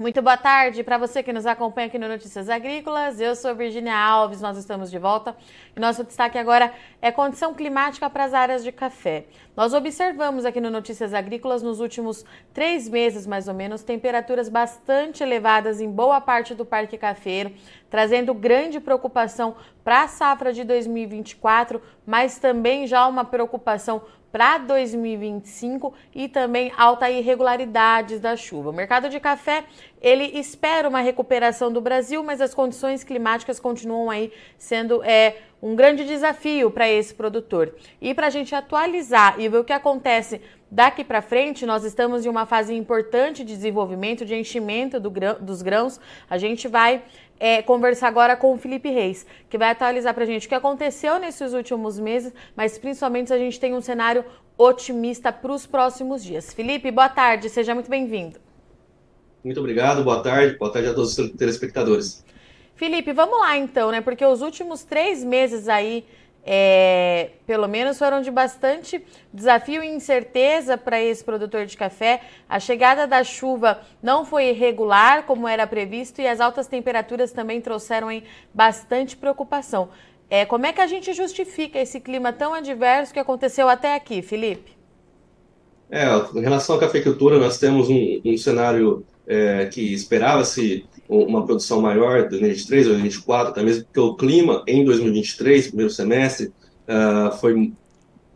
Muito boa tarde para você que nos acompanha aqui no Notícias Agrícolas. Eu sou Virginia Alves, nós estamos de volta. E nosso destaque agora é condição climática para as áreas de café. Nós observamos aqui no Notícias Agrícolas nos últimos três meses, mais ou menos, temperaturas bastante elevadas em boa parte do Parque Cafeiro, trazendo grande preocupação para a safra de 2024, mas também já uma preocupação para 2025 e também alta irregularidades da chuva. O mercado de café, ele espera uma recuperação do Brasil, mas as condições climáticas continuam aí sendo é, um grande desafio para esse produtor. E para a gente atualizar e ver o que acontece daqui para frente, nós estamos em uma fase importante de desenvolvimento, de enchimento do grão, dos grãos. A gente vai é, conversar agora com o Felipe Reis, que vai atualizar para a gente o que aconteceu nesses últimos meses, mas principalmente a gente tem um cenário otimista para os próximos dias. Felipe, boa tarde, seja muito bem-vindo. Muito obrigado, boa tarde, boa tarde a todos os telespectadores. Felipe, vamos lá então, né? Porque os últimos três meses aí é, pelo menos foram de bastante desafio e incerteza para esse produtor de café. A chegada da chuva não foi irregular como era previsto e as altas temperaturas também trouxeram aí bastante preocupação. É, como é que a gente justifica esse clima tão adverso que aconteceu até aqui, Felipe? É, em relação à cafeicultura, nós temos um, um cenário é, que esperava-se uma produção maior de 2023 ou 2024, até mesmo porque o clima em 2023, primeiro semestre, uh, foi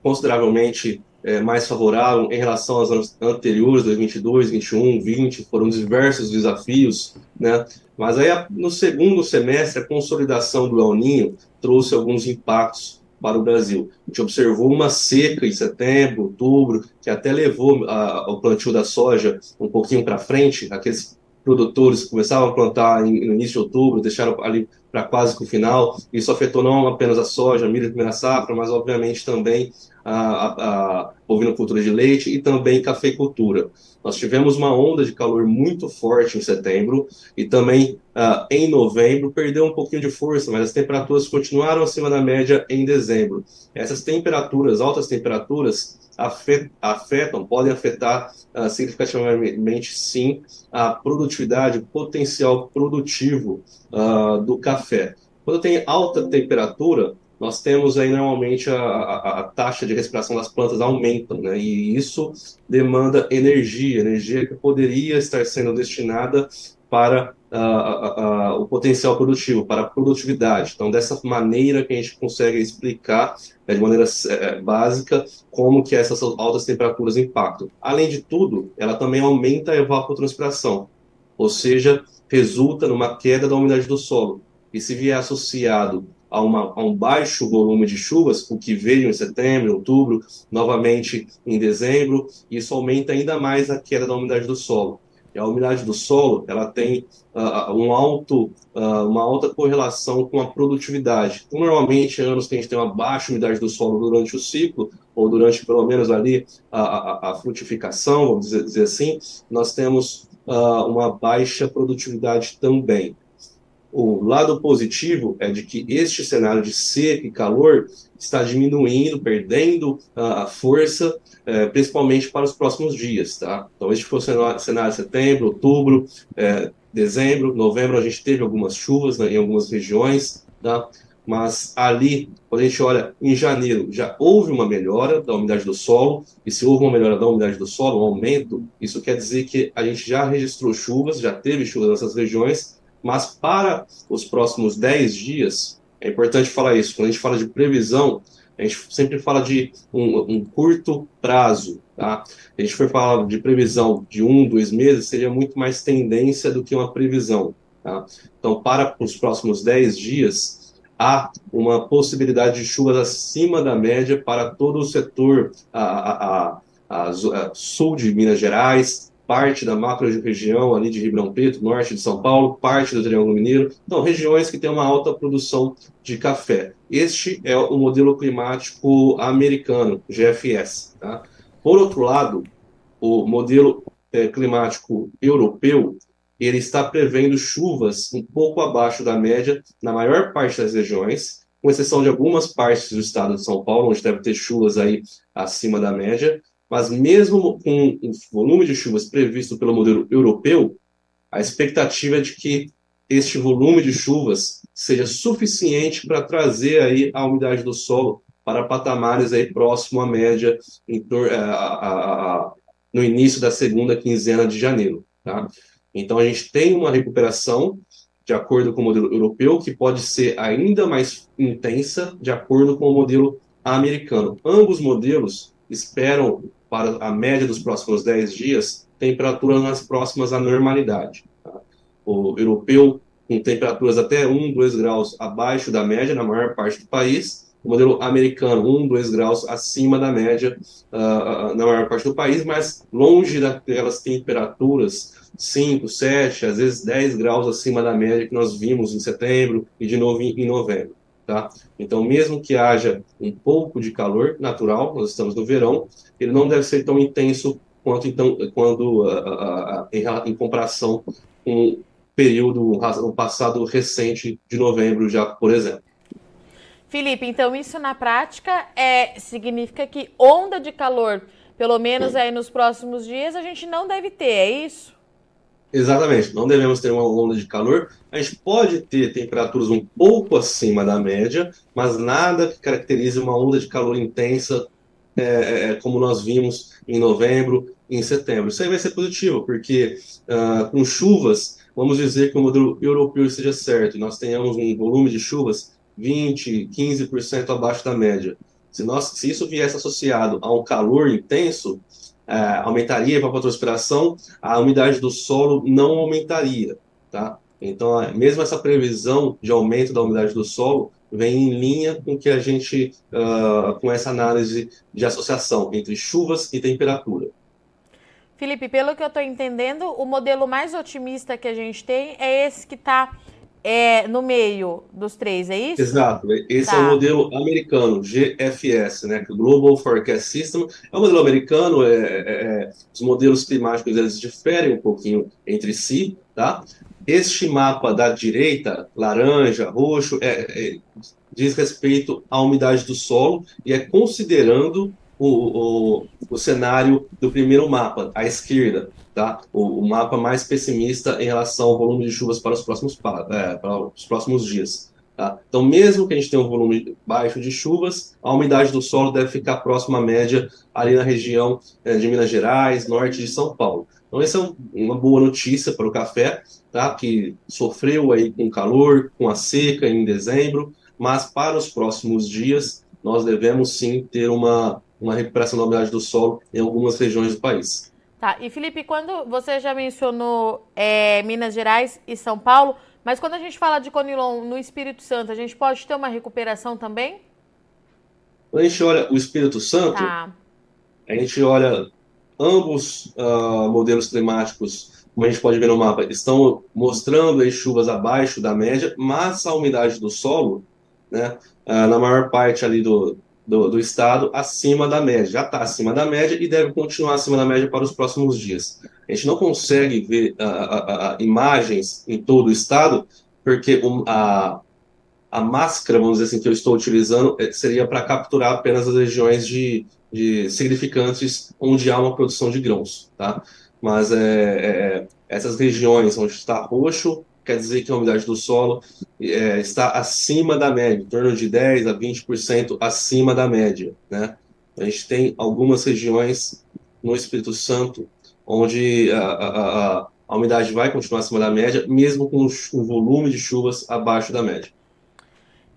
consideravelmente é, mais favorável em relação aos anos anteriores, 2022, 2021, 2020, foram diversos desafios, né? Mas aí no segundo semestre a consolidação do El Ninho trouxe alguns impactos para o Brasil. A gente observou uma seca em setembro, outubro, que até levou a, o plantio da soja um pouquinho para frente, aqueles produtores começavam a plantar no início de outubro, deixaram ali para quase que o final. Isso afetou não apenas a soja, a milho de primeira safra, mas obviamente também a, a, a de leite e também cafeicultura. Nós tivemos uma onda de calor muito forte em setembro e também uh, em novembro perdeu um pouquinho de força, mas as temperaturas continuaram acima da média em dezembro. Essas temperaturas, altas temperaturas, afetam, podem afetar uh, significativamente, sim, a produtividade, o potencial produtivo uh, do café. Quando tem alta temperatura, nós temos aí normalmente a, a, a, taxa de respiração das plantas aumenta, né? E isso demanda energia, energia que poderia estar sendo destinada para uh, uh, o potencial produtivo, para a produtividade. Então, dessa maneira que a gente consegue explicar né, de maneira é, básica como que essas altas temperaturas impactam. Além de tudo, ela também aumenta a evapotranspiração, ou seja, resulta numa queda da umidade do solo. E se vier associado a, uma, a, um baixo volume de chuvas, o que veio em setembro, outubro, novamente em dezembro, isso aumenta ainda mais a queda da umidade do solo. E a umidade do solo ela tem uh, um alto, uh, uma alta correlação com a produtividade. Então, normalmente, anos que a gente tem uma baixa umidade do solo durante o ciclo, ou durante pelo menos ali a, a, a frutificação, vamos dizer, dizer, assim, nós temos uh, uma baixa produtividade também. O lado positivo é de que este cenário de seca e calor está diminuindo, perdendo a força, é, principalmente para os próximos dias, tá? Então, este foi o cenário de setembro, outubro, é, dezembro, novembro, a gente teve algumas chuvas né, em algumas regiões, tá? Mas ali, quando a gente olha em janeiro, já houve uma melhora da umidade do solo, e se houve uma melhora da umidade do solo, um aumento, isso quer dizer que a gente já registrou chuvas, já teve chuvas nessas regiões, mas para os próximos 10 dias, é importante falar isso, quando a gente fala de previsão, a gente sempre fala de um, um curto prazo, tá? A gente for falar de previsão de um, dois meses, seria muito mais tendência do que uma previsão, tá? Então, para os próximos 10 dias, há uma possibilidade de chuvas acima da média para todo o setor a, a, a sul de Minas Gerais, parte da macro-região ali de Ribeirão Preto, norte de São Paulo, parte do Triângulo Mineiro. Então, regiões que têm uma alta produção de café. Este é o modelo climático americano, GFS. Tá? Por outro lado, o modelo é, climático europeu ele está prevendo chuvas um pouco abaixo da média na maior parte das regiões, com exceção de algumas partes do estado de São Paulo, onde deve ter chuvas aí acima da média, mas mesmo com o volume de chuvas previsto pelo modelo europeu, a expectativa é de que este volume de chuvas seja suficiente para trazer aí a umidade do solo para patamares aí próximo à média a, a, a, no início da segunda quinzena de janeiro. Tá? Então a gente tem uma recuperação de acordo com o modelo europeu que pode ser ainda mais intensa de acordo com o modelo americano. Ambos modelos esperam para a média dos próximos 10 dias temperaturas mais próximas à normalidade. Tá? O europeu com temperaturas até 1, 2 graus abaixo da média na maior parte do país, o modelo americano 1, 2 graus acima da média uh, na maior parte do país, mas longe daquelas temperaturas 5, 7, às vezes 10 graus acima da média que nós vimos em setembro e de novo em novembro. Tá? Então, mesmo que haja um pouco de calor natural, nós estamos no verão, ele não deve ser tão intenso quanto então, quando uh, uh, uh, em, comparação com o período um passado recente de novembro, já por exemplo. Felipe, então isso na prática é, significa que onda de calor, pelo menos aí nos próximos dias, a gente não deve ter, é isso? Exatamente, não devemos ter uma onda de calor. A gente pode ter temperaturas um pouco acima da média, mas nada que caracterize uma onda de calor intensa, é, é, é como nós vimos em novembro e em setembro. Isso aí vai ser positivo, porque uh, com chuvas, vamos dizer que o modelo europeu esteja certo, nós tenhamos um volume de chuvas 20, 15% abaixo da média. Se, nós, se isso viesse associado a um calor intenso, é, aumentaria a evapotranspiração, a umidade do solo não aumentaria, tá? Então, mesmo essa previsão de aumento da umidade do solo vem em linha com que a gente, uh, com essa análise de associação entre chuvas e temperatura. Felipe, pelo que eu estou entendendo, o modelo mais otimista que a gente tem é esse que está é no meio dos três, é isso? Exato. Esse tá. é o modelo americano, GFS, né? Global Forecast System. É um modelo americano, é, é, é, os modelos climáticos eles diferem um pouquinho entre si, tá? Este mapa da direita, laranja, roxo, é, é diz respeito à umidade do solo e é considerando o, o, o cenário do primeiro mapa, à esquerda, tá? O, o, mapa mais pessimista em relação ao volume de chuvas para os próximos, é, para os próximos dias. Tá? Então, mesmo que a gente tenha um volume baixo de chuvas, a umidade do solo deve ficar próxima à média ali na região é, de Minas Gerais, norte de São Paulo. Então, essa é uma boa notícia para o café, tá? que sofreu aí com calor, com a seca em dezembro, mas para os próximos dias nós devemos sim ter uma, uma recuperação da umidade do solo em algumas regiões do país. Tá, e Felipe, quando você já mencionou é, Minas Gerais e São Paulo, mas quando a gente fala de Conilon no Espírito Santo, a gente pode ter uma recuperação também? Quando a gente olha o Espírito Santo, tá. a gente olha ambos uh, modelos climáticos, como a gente pode ver no mapa, estão mostrando aí chuvas abaixo da média, mas a umidade do solo, né, uh, na maior parte ali do, do, do estado acima da média, já está acima da média e deve continuar acima da média para os próximos dias. A gente não consegue ver a, a, a imagens em todo o estado, porque a, a máscara, vamos dizer assim, que eu estou utilizando é, seria para capturar apenas as regiões de, de significantes onde há uma produção de grãos, tá? Mas é, é, essas regiões onde está roxo, quer dizer que a umidade do solo é, está acima da média, em torno de 10% a 20% acima da média. Né? A gente tem algumas regiões no Espírito Santo onde a, a, a, a umidade vai continuar acima da média, mesmo com o volume de chuvas abaixo da média.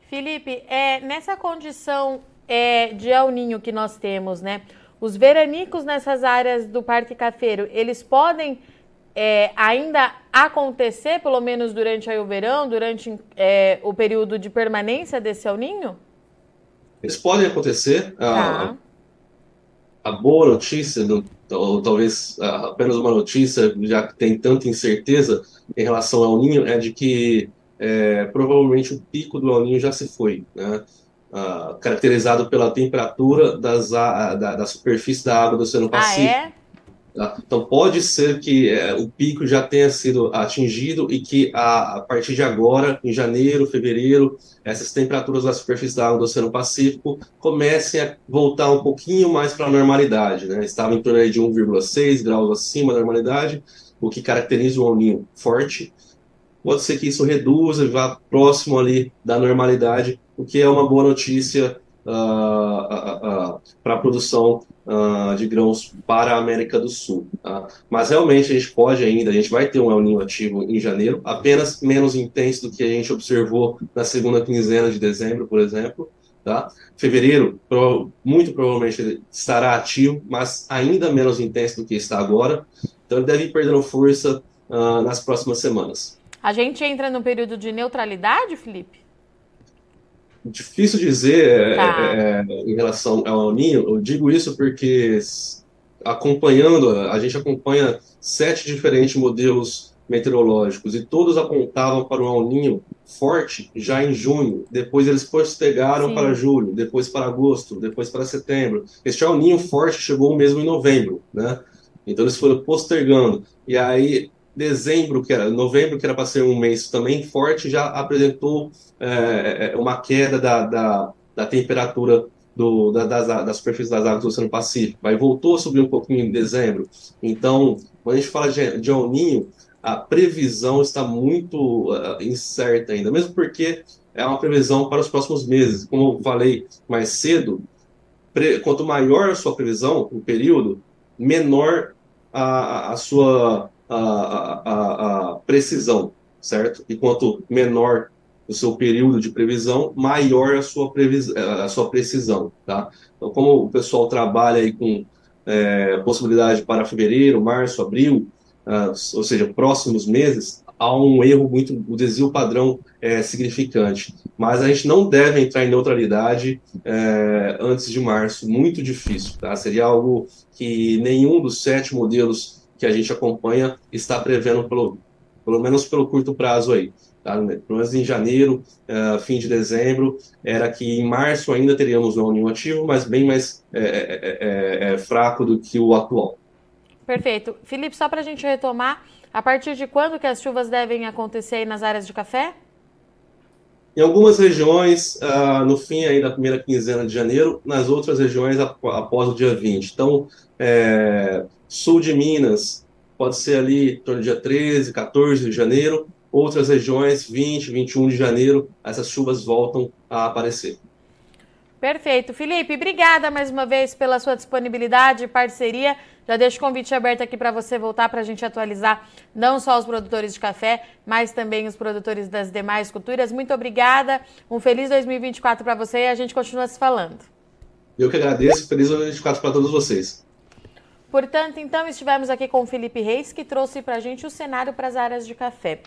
Felipe, é, nessa condição é, de El Ninho que nós temos, né? Os veranicos nessas áreas do Parque Cafeiro, eles podem é, ainda acontecer, pelo menos durante o verão, durante é, o período de permanência desse El Ninho? Eles podem acontecer. Tá. A, a, boa notícia, ou talvez apenas uma notícia, já que tem tanta incerteza em relação ao Ninho, é de que é, provavelmente o pico do El Ninho já se foi, né? caracterizado pela temperatura das, da, da, superfície da água do Oceano Pacífico. Ah, é? Tá? Então, pode ser que é, o pico já tenha sido atingido e que a, a, partir de agora, em janeiro, fevereiro, essas temperaturas da superfície da água do Oceano Pacífico comecem a voltar um pouquinho mais para a normalidade. Né? Estava em torno de 1,6 graus acima da normalidade, o que caracteriza o El Ninho forte. Pode ser que isso reduza e vá próximo ali da normalidade, o que é uma boa notícia uh, uh, para a produção de grãos para a América do Sul. Tá? Mas realmente a gente pode ainda, a gente vai ter um El Ninho ativo em janeiro, apenas menos intenso do que a gente observou na segunda quinzena de dezembro, por exemplo. Tá? Fevereiro, muito provavelmente estará ativo, mas ainda menos intenso do que está agora. Então ele deve ir perdendo força uh, nas próximas semanas. A gente entra no período de neutralidade, Felipe? Difícil dizer tá. é, é, em relação ao Ninho. Eu digo isso porque acompanhando, a gente acompanha sete diferentes modelos meteorológicos e todos apontavam para um El Ninho forte já em junho. Depois eles postergaram Sim. para julho, depois para agosto, depois para setembro. Este El Ninho forte chegou mesmo em novembro, né? Então eles foram postergando. E aí dezembro, que era novembro, que era para ser um mês também forte, já apresentou é, é, uma queda da, da, da temperatura do, da, das, da superfície das águas do Oceano Pacífico. Aí voltou a subir um pouquinho em dezembro. Então, quando a gente fala de, de El Ninho, a previsão está muito uh, incerta ainda, mesmo porque é uma previsão para os próximos meses. Como eu falei mais cedo, quanto maior a sua previsão, o período, menor a, a sua a, a, a precisão, certo? E quanto menor o seu período de previsão, maior a sua, previs... a sua precisão, tá? Então, como o pessoal trabalha aí com é, possibilidade para fevereiro, março, abril, uh, ou seja, próximos meses, há um erro muito, o desvio padrão é significante. Mas a gente não deve entrar em neutralidade é, antes de março, muito difícil, tá? Seria algo que nenhum dos sete modelos que a gente acompanha está prevendo, pelo, pelo menos pelo curto prazo aí. Tá? Pelo menos em janeiro, uh, fim de dezembro, era que em março ainda teríamos um ninho ativo, mas bem mais é, é, é, fraco do que o atual. Perfeito. Felipe, só para a gente retomar, a partir de quando que as chuvas devem acontecer nas áreas de café? Em algumas regiões, uh, no fim aí da primeira quinzena de janeiro, nas outras regiões após o dia 20. Então, é, sul de Minas, pode ser ali torno do dia 13, 14 de janeiro. Outras regiões, 20, 21 de janeiro, essas chuvas voltam a aparecer. Perfeito. Felipe, obrigada mais uma vez pela sua disponibilidade e parceria. Já deixo o convite aberto aqui para você voltar para a gente atualizar não só os produtores de café, mas também os produtores das demais culturas. Muito obrigada. Um feliz 2024 para você e a gente continua se falando. Eu que agradeço. Feliz 2024 para todos vocês. Portanto, então, estivemos aqui com o Felipe Reis, que trouxe para a gente o cenário para as áreas de café.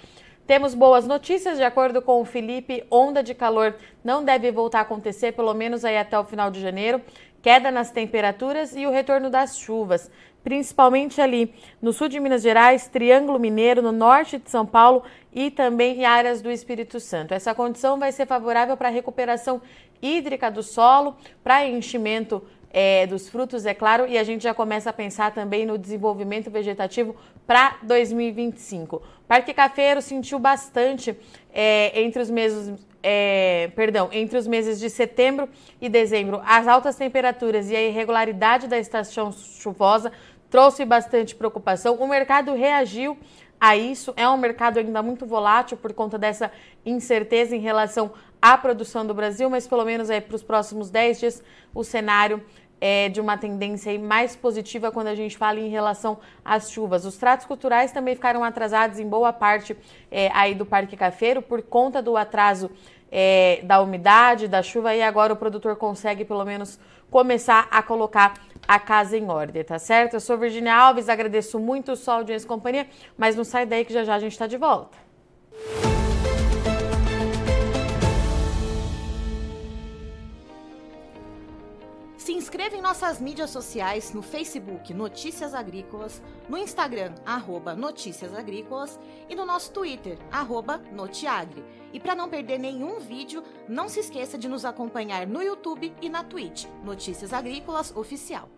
Temos boas notícias, de acordo com o Felipe, onda de calor não deve voltar a acontecer, pelo menos aí até o final de janeiro. Queda nas temperaturas e o retorno das chuvas, principalmente ali no sul de Minas Gerais, Triângulo Mineiro, no norte de São Paulo e também em áreas do Espírito Santo. Essa condição vai ser favorável para a recuperação hídrica do solo, para enchimento é, dos frutos, é claro, e a gente já começa a pensar também no desenvolvimento vegetativo para 2025. O Parque Cafeiro sentiu bastante é, entre os meses, é, perdão, entre os meses de setembro e dezembro, as altas temperaturas e a irregularidade da estação chuvosa trouxe bastante preocupação. O mercado reagiu a isso. É um mercado ainda muito volátil por conta dessa incerteza em relação à produção do Brasil, mas pelo menos aí para os próximos 10 dias o cenário é de uma tendência mais positiva quando a gente fala em relação às chuvas. Os tratos culturais também ficaram atrasados em boa parte é, aí do Parque Cafeiro por conta do atraso é, da umidade, da chuva, e agora o produtor consegue pelo menos começar a colocar a casa em ordem, tá certo? Eu sou Virginia Alves, agradeço muito o Sol Audiência e Companhia, mas não sai daí que já já a gente está de volta. Se inscreva em nossas mídias sociais no Facebook Notícias Agrícolas, no Instagram arroba Notícias Agrícolas e no nosso Twitter arroba Notiagre. E para não perder nenhum vídeo, não se esqueça de nos acompanhar no YouTube e na Twitch Notícias Agrícolas Oficial.